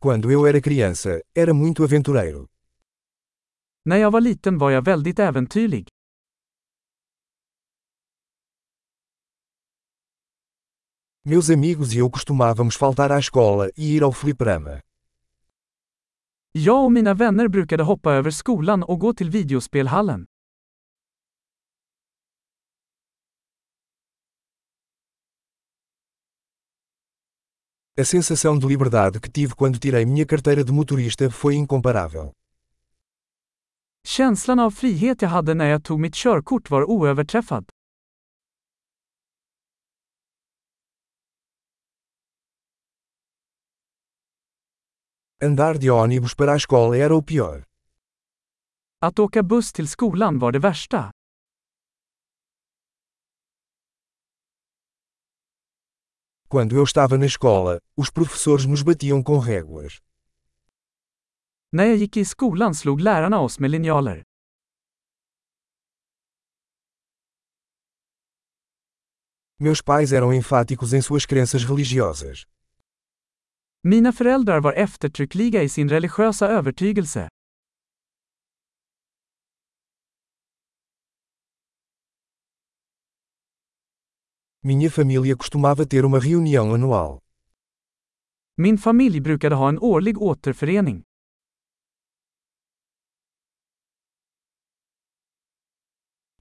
Quando eu era criança, era muito aventureiro. När jag var liten var jag väldigt äventyrlig. Meus amigos e eu costumávamos faltar à escola e ir ao fliperama. Jag och mina vänner brukade hoppa över skolan och gå till videospelhallen. A sensação de liberdade que tive quando tirei minha carteira de motorista foi incomparável. Känslan av frihet jag hade när jag tog mitt körkort var oöverträffad. Andar de ônibus para a escola era o pior. Att åka buss till skolan var det värsta. Quando eu estava na escola, os professores nos batiam com réguas. När jag gick i skolan slog lärarna oss med linjaler. Meus pais eram enfáticos em suas crenças religiosas. Mina föräldrar var eftertryckliga i sin religiösa övertygelse. Minha família costumava ter uma reunião anual. Min familj brukade ha en årlig återförening.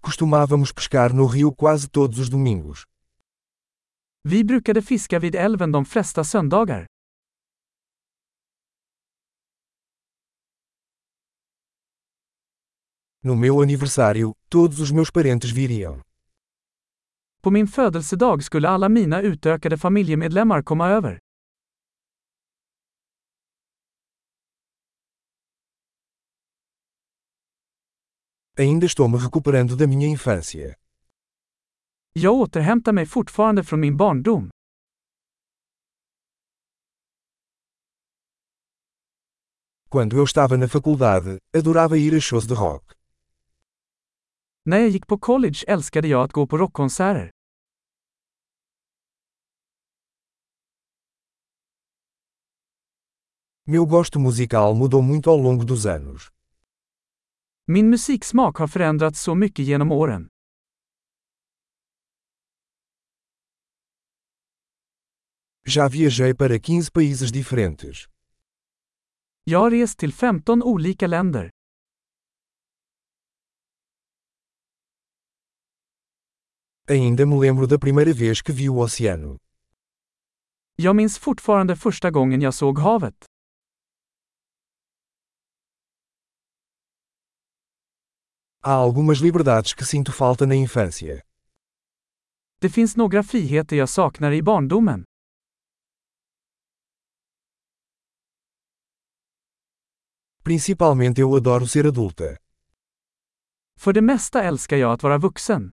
Costumávamos pescar no rio quase todos os domingos. Vi brukade fiska vid älven de flesta söndagar. No meu aniversário, todos os meus parentes viriam. På min födelsedag skulle alla mina utökade familjemedlemmar komma över. Ainda estou me recuperando da minha infância. Jag återhämtar mig fortfarande från min barndom. Quando eu estava na faculdade, adorava ir a shows de rock. När jag gick på college älskade jag att gå på rockkonserter. Meu gosto musical mudou muito ao longo dos anos. Min musiksmak har förändrats så mycket genom åren. Já viajei para 15 países diferentes. Jag har rest till 15 olika länder. Ainda me lembro da primeira vez que vi o oceano. Jag minns fortfarande första gången jag såg havet. Há algumas liberdades que sinto falta na infância. Det finns några friheter jag saknar i barndomen. Principalmente eu adoro ser adulta. För det mesta älskar jag att vara vuxen.